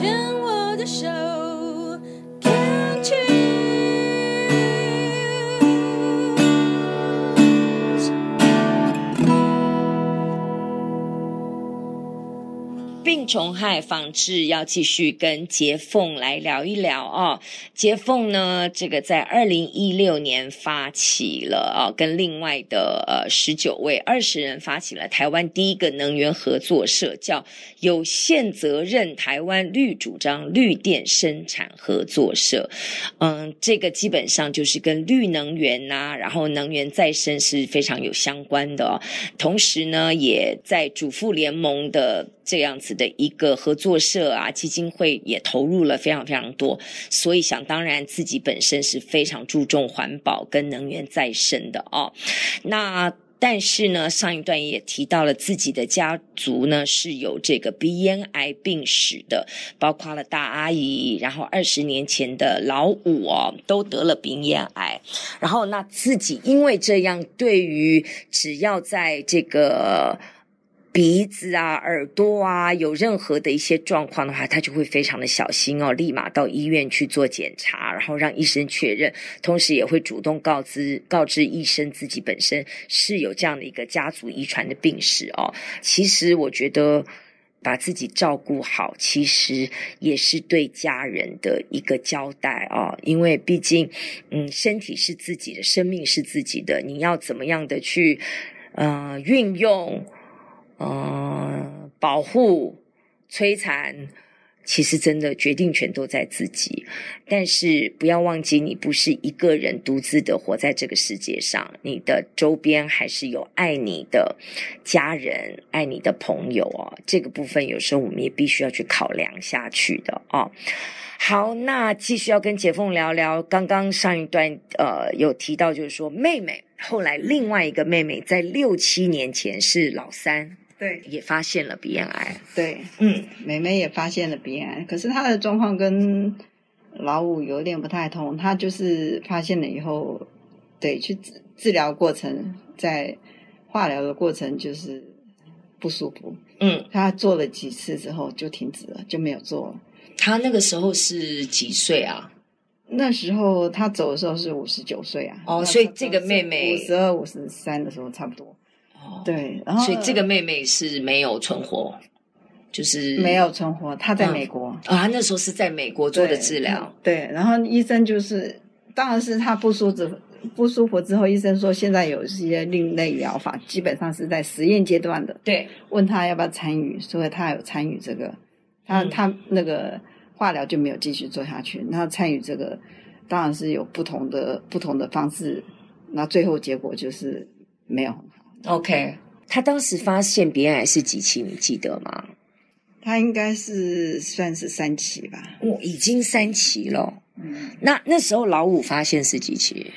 牵我的手。虫害防治要继续跟杰凤来聊一聊哦。杰凤呢，这个在二零一六年发起了啊，跟另外的呃十九位二十人发起了台湾第一个能源合作社，叫有限责任台湾绿主张绿电生产合作社。嗯，这个基本上就是跟绿能源呐、啊，然后能源再生是非常有相关的哦。同时呢，也在主妇联盟的这样子的一个合作社啊，基金会也投入了非常非常多，所以想当然自己本身是非常注重环保跟能源再生的哦。那但是呢，上一段也提到了自己的家族呢是有这个鼻咽癌病史的，包括了大阿姨，然后二十年前的老五哦都得了鼻咽癌，然后那自己因为这样，对于只要在这个。鼻子啊、耳朵啊，有任何的一些状况的话，他就会非常的小心哦，立马到医院去做检查，然后让医生确认，同时也会主动告知告知医生自己本身是有这样的一个家族遗传的病史哦。其实我觉得把自己照顾好，其实也是对家人的一个交代哦，因为毕竟，嗯，身体是自己的，生命是自己的，你要怎么样的去呃运用。呃，保护、摧残，其实真的决定权都在自己。但是不要忘记，你不是一个人独自的活在这个世界上，你的周边还是有爱你的家人、爱你的朋友哦。这个部分有时候我们也必须要去考量下去的哦。好，那继续要跟姐凤聊聊。刚刚上一段呃有提到，就是说妹妹后来另外一个妹妹在六七年前是老三。对，也发现了鼻咽癌。对，嗯，妹妹也发现了鼻咽癌，可是她的状况跟老五有点不太同。她就是发现了以后，对，去治治疗过程，在化疗的过程就是不舒服。嗯，她做了几次之后就停止了，就没有做了。她那个时候是几岁啊？那时候她走的时候是五十九岁啊。哦，所以这个妹妹五十二、五十三的时候差不多。对，然后所以这个妹妹是没有存活，就是没有存活。她在美国啊，她那时候是在美国做的治疗。对，对，然后医生就是，当然是她不舒服，不舒服之后，医生说现在有一些另类疗法，基本上是在实验阶段的。对，问她要不要参与，所以她有参与这个，她她那个化疗就没有继续做下去。那参与这个，当然是有不同的不同的方式，那最后结果就是没有。OK，他当时发现鼻咽癌是几期？你记得吗？他应该是算是三期吧。哦，已经三期了。嗯，那那时候老五发现是几期？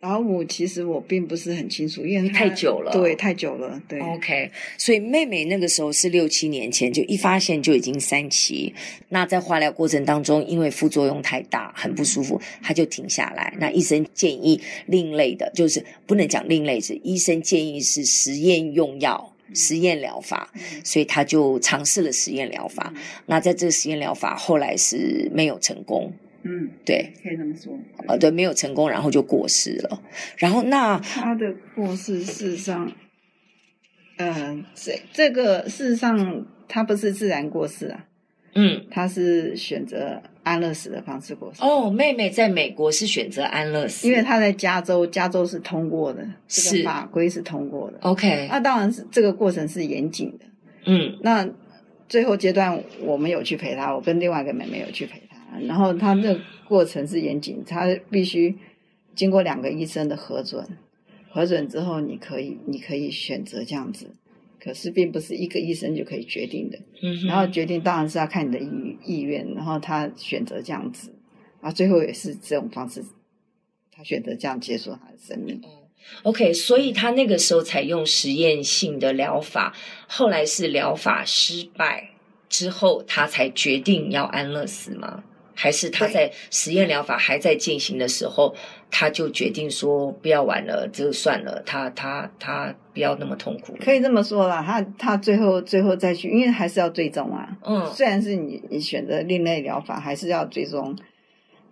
老母其实我并不是很清楚，因为太久了，对，太久了，对。OK，所以妹妹那个时候是六七年前就一发现就已经三期，那在化疗过程当中，因为副作用太大，很不舒服，她就停下来。那医生建议另类的，就是不能讲另类，是医生建议是实验用药、实验疗法，所以她就尝试了实验疗法。那在这个实验疗法后来是没有成功。嗯，对，可以这么说。呃，对，没有成功，然后就过世了。然后那他的过世，事实上，嗯、呃，这这个事实上他不是自然过世啊，嗯，他是选择安乐死的方式过世。哦，妹妹在美国是选择安乐死，因为她在加州，加州是通过的，这个法规是通过的。OK，那当然是这个过程是严谨的。嗯，那最后阶段我们有去陪她，我跟另外一个妹妹有去陪她。然后他那个过程是严谨，他必须经过两个医生的核准，核准之后你可以你可以选择这样子，可是并不是一个医生就可以决定的。嗯，然后决定当然是要看你的意意愿，然后他选择这样子，啊，最后也是这种方式，他选择这样结束他的生命。OK，所以他那个时候采用实验性的疗法，后来是疗法失败之后，他才决定要安乐死吗？还是他在实验疗法还在进行的时候，他就决定说不要玩了，就算了，他他他不要那么痛苦。可以这么说啦，他他最后最后再去，因为还是要追踪啊。嗯，虽然是你你选择另类疗法，还是要追踪。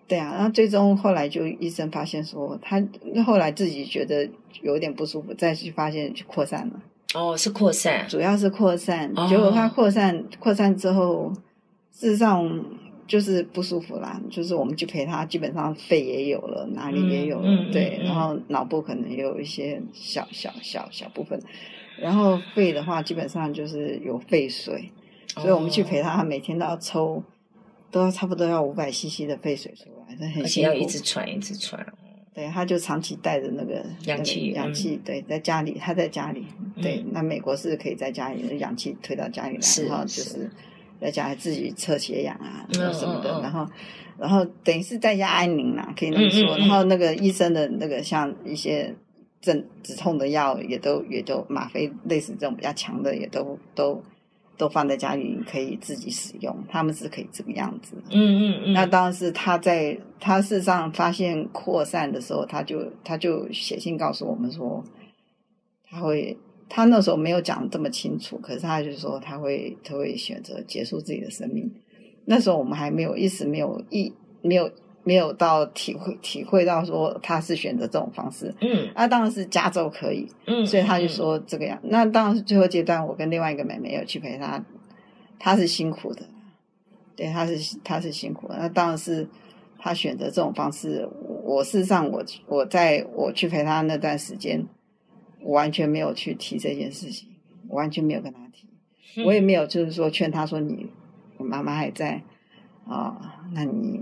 对啊，然后最终后来就医生发现说，他后来自己觉得有点不舒服，再去发现去扩散了。哦，是扩散，主要是扩散。哦、结果他扩散扩散之后，事实上。就是不舒服啦，就是我们去陪他，基本上肺也有了，哪里也有了，嗯、对，嗯、然后脑部可能也有一些小小小小部分，然后肺的话，基本上就是有肺水，哦、所以我们去陪他，他每天都要抽，都要差不多要五百 CC 的肺水出来，很而且要一直喘，一直喘。对，他就长期带着那个氧气，氧气，对，在家里，他在家里，对，嗯、那美国是可以在家里，氧气推到家里来，是然后就是。是在家里自己测血氧啊，什么的，然后，然后等于是在家安宁啦，可以那么说。然后那个医生的那个像一些镇止痛的药，也都也都吗啡类似这种比较强的，也都都都放在家里可以自己使用。他们是可以这个样子。嗯嗯嗯。嗯那当然是他在他事实上发现扩散的时候，他就他就写信告诉我们说，他会。他那时候没有讲这么清楚，可是他就说他会他会选择结束自己的生命。那时候我们还没有一时没有意没有没有到体会体会到说他是选择这种方式。嗯，那当然是加州可以。嗯，所以他就说这个样。嗯、那当然是最后阶段，我跟另外一个妹妹有去陪他，他是辛苦的，对，他是他是辛苦的。那当然是他选择这种方式。我事实上我我在我去陪他那段时间。我完全没有去提这件事情，我完全没有跟他提，嗯、我也没有就是说劝他说你，我妈妈还在啊、哦，那你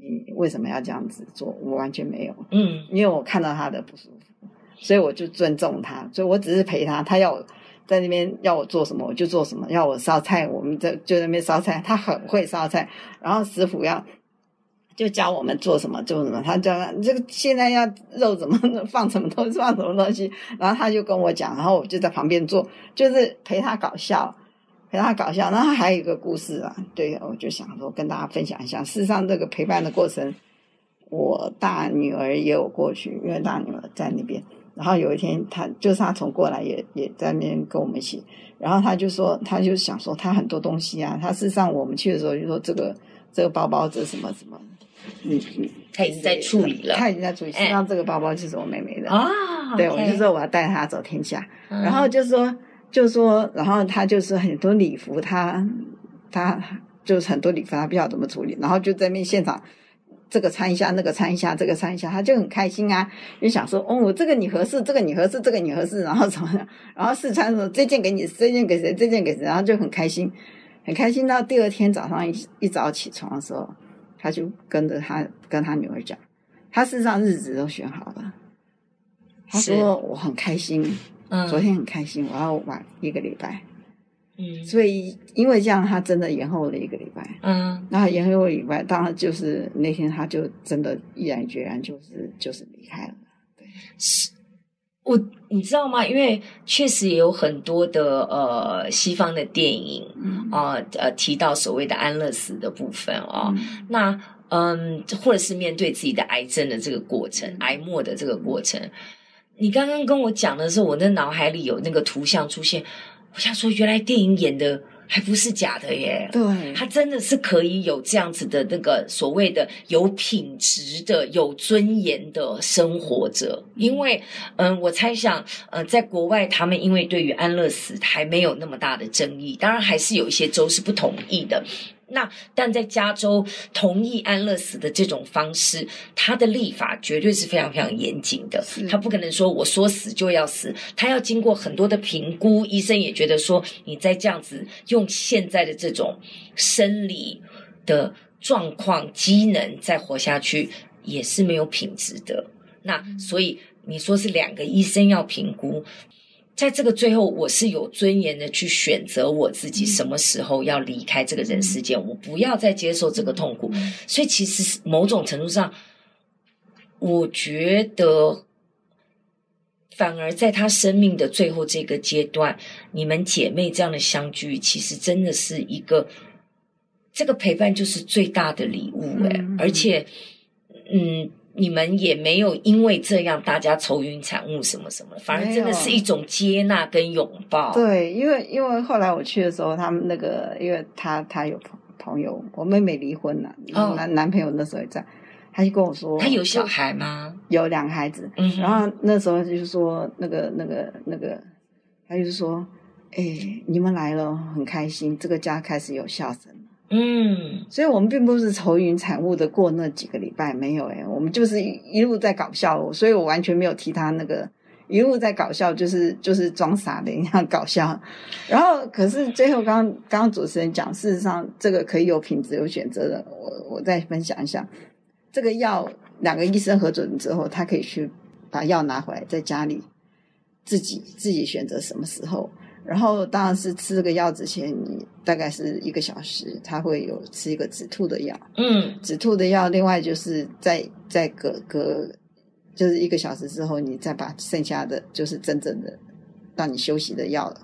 你为什么要这样子做？我完全没有，嗯，因为我看到他的不舒服，所以我就尊重他，所以我只是陪他，他要我在那边要我做什么我就做什么，要我烧菜，我们在就在那边烧菜，他很会烧菜，然后师傅要。就教我们做什么做什么，他教这个现在要肉怎么放什么东西放什么东西，然后他就跟我讲，然后我就在旁边做，就是陪他搞笑，陪他搞笑。然后还有一个故事啊，对，我就想说跟大家分享一下。事实上，这个陪伴的过程，我大女儿也有过去，因为大女儿在那边。然后有一天，他就是他从过来也也在那边跟我们一起，然后他就说，他就想说他很多东西啊，他事实上我们去的时候就说这个这个包包这什么什么。嗯嗯，他已经在处理了，他已经在处理。实际上，这个包包就是我妹妹的啊。对，我就说我要带她走天下，然后就说就说，然后他就是很多礼服，他他就是很多礼服，他不知道怎么处理，然后就在那现场这个穿一下，那个穿一下，这个穿一下，他就很开心啊，就想说哦，这个你合适，这个你合适，这个你合适，然后怎么样？然后试穿的时候，这件给你，这件给谁？这件给谁？然后就很开心，很开心。到第二天早上一一早起床的时候。他就跟着他跟他女儿讲，他事实上日子都选好了。他说我很开心，嗯，昨天很开心，我要玩一个礼拜，嗯，所以因为这样，他真的延后了一个礼拜，嗯，然后延后一个礼拜，当然就是那天他就真的毅然决然就是就是离开了，对，是。我你知道吗？因为确实也有很多的呃西方的电影啊、嗯、呃提到所谓的安乐死的部分啊，嗯那嗯或者是面对自己的癌症的这个过程，癌末的这个过程，你刚刚跟我讲的时候，我的脑海里有那个图像出现，我想说原来电影演的。还不是假的耶，对，他真的是可以有这样子的那个所谓的有品质的、有尊严的生活着。因为，嗯，我猜想，呃，在国外，他们因为对于安乐死还没有那么大的争议，当然还是有一些州是不同意的。那但在加州同意安乐死的这种方式，他的立法绝对是非常非常严谨的。他不可能说我说死就要死，他要经过很多的评估。医生也觉得说，你再这样子用现在的这种生理的状况机能再活下去，也是没有品质的。那所以你说是两个医生要评估。在这个最后，我是有尊严的去选择我自己什么时候要离开这个人世间，我不要再接受这个痛苦。所以，其实某种程度上，我觉得反而在他生命的最后这个阶段，你们姐妹这样的相聚，其实真的是一个这个陪伴就是最大的礼物哎、而且，嗯。你们也没有因为这样大家愁云惨雾什么什么，反而真的是一种接纳跟拥抱。对，因为因为后来我去的时候，他们那个，因为他他有朋朋友，我妹妹离婚了，男、哦、男朋友那时候也在，他就跟我说，他有小孩吗？有两个孩子，嗯，然后那时候就是说，那个那个那个，他就是说，哎，你们来了，很开心，这个家开始有笑声。嗯，所以我们并不是愁云惨雾的过那几个礼拜，没有诶，我们就是一一路在搞笑，所以我完全没有提他那个一路在搞笑，就是就是装傻的一样搞笑。然后，可是最后刚刚刚主持人讲，事实上这个可以有品质、有选择的。我我再分享一下，这个药两个医生核准之后，他可以去把药拿回来，在家里自己自己选择什么时候。然后当然是吃这个药之前，你大概是一个小时，他会有吃一个止吐的药。嗯，止吐的药，另外就是在在隔隔就是一个小时之后，你再把剩下的就是真正的让你休息的药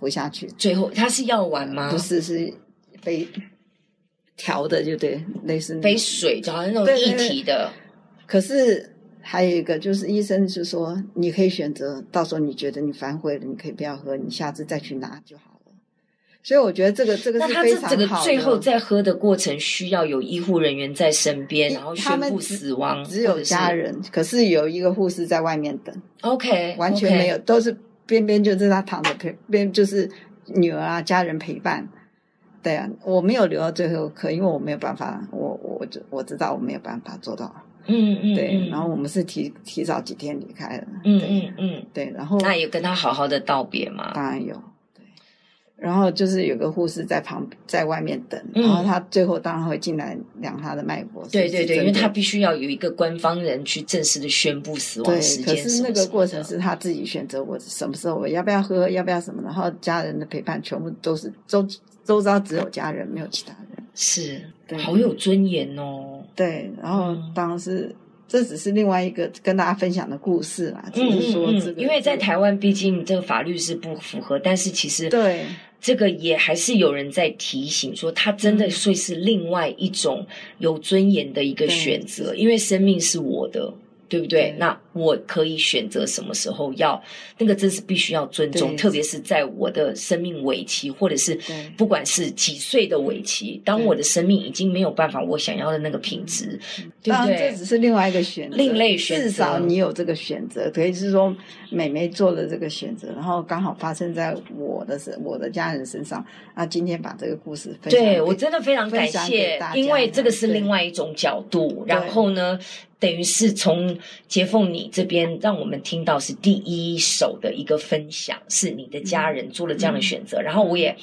服下去。最后它是药丸吗？不是，是杯调的，就对，类似杯水，就好像那种液体的。可是。还有一个就是医生是说，你可以选择，到时候你觉得你反悔了，你可以不要喝，你下次再去拿就好了。所以我觉得这个这个是非常好的。那他这个最后在喝的过程需要有医护人员在身边，然后宣布死亡，只有家人，可是有一个护士在外面等。OK，完全没有，都是边边就是他躺着陪边就是女儿啊家人陪伴。对啊，我没有留到最后一刻，因为我没有办法，我我就我知道我没有办法做到。嗯嗯，对，然后我们是提提早几天离开了，嗯嗯嗯，对，然后那有跟他好好的道别吗？当然有，对，然后就是有个护士在旁在外面等，然后他最后当然会进来量他的脉搏，对对对，因为他必须要有一个官方人去正式的宣布死亡时间，可是那个过程是他自己选择，我什么时候我要不要喝，要不要什么，然后家人的陪伴全部都是周周遭只有家人，没有其他人。是，对，好有尊严哦。对，然后当时、嗯、这只是另外一个跟大家分享的故事啦，只是说这个，因为在台湾毕竟这个法律是不符合，但是其实对这个也还是有人在提醒说，他真的会是另外一种有尊严的一个选择，因为生命是我的。对不对？对，那我可以选择什么时候要那个，真是必须要尊重，特别是在我的生命尾期，或者是不管是几岁的尾期，当我的生命已经没有办法我想要的那个品质，对不对？这只是另外一个选择，另类选择。至少你有这个选择，可以是说美眉做了这个选择，然后刚好发生在我的身、我的家人身上。啊今天把这个故事分享，对我真的非常感谢，因为这个是另外一种角度。然后呢？等于是从杰凤你这边让我们听到是第一手的一个分享，是你的家人做了这样的选择，嗯、然后我也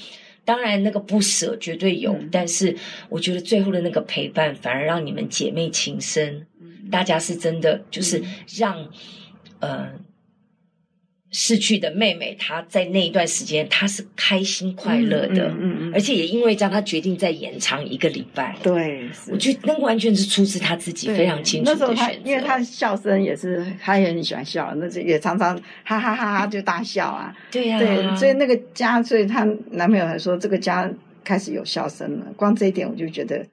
当然那个不舍绝对有、嗯，但是我觉得最后的那个陪伴反而让你们姐妹情深，嗯、大家是真的就是让嗯。呃逝去的妹妹，她在那一段时间，她是开心快乐的，嗯嗯，嗯，而且也因为这样，她决定再延长一个礼拜。对，我觉得那个完全是出自她自己非常清楚的选择。那时候她，因为她笑声也是，她也很喜欢笑，那就也常常哈哈哈哈就大笑啊。对呀、啊，对，所以那个家，所以她男朋友还说这个家开始有笑声了。光这一点我就觉得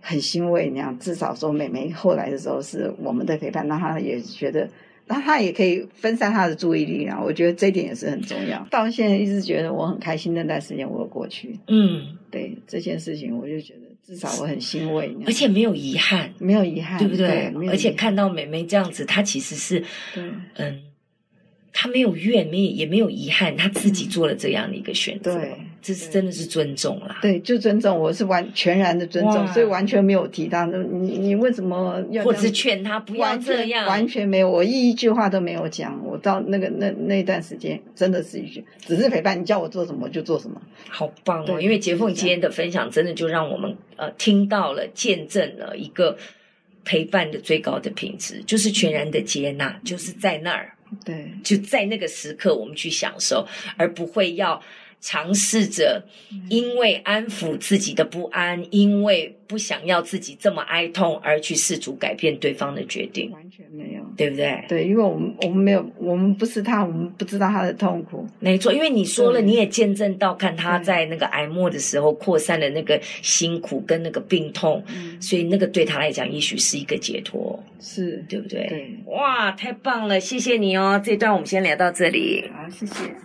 很欣慰。那样至少说妹妹后来的时候是我们的陪伴，让她也觉得。那他也可以分散他的注意力啊，我觉得这一点也是很重要。到现在一直觉得我很开心，那段时间我有过去。嗯，对这件事情，我就觉得至少我很欣慰，而且没有遗憾，没有遗憾，对不对？对，而且看到妹妹这样子，她其实是，嗯。她没有怨，没也没有遗憾，她自己做了这样的一个选择。对，这是真的是尊重啦。对，就尊重，我是完全然的尊重，所以完全没有提到你，你为什么要？或者是劝他不要这样，完全没有，我一一句话都没有讲。我到那个那那段时间，真的是一句，只是陪伴。你叫我做什么，我就做什么。好棒哦！因为杰凤今天的分享，真的就让我们呃听到了，见证了一个陪伴的最高的品质，就是全然的接纳，就是在那儿。对，就在那个时刻，我们去享受，而不会要尝试着，因为安抚自己的不安，因为不想要自己这么哀痛，而去试图改变对方的决定，完全没有，对不对？对，因为我们我们没有，我们不是他，我们不知道他的痛苦。没错，因为你说了，你也见证到，看他在那个癌末的时候扩散的那个辛苦跟那个病痛，所以那个对他来讲，也许是一个解脱，是，对不对？对，哇，太棒了，谢谢你哦。这段我们先聊到这里，好，谢谢。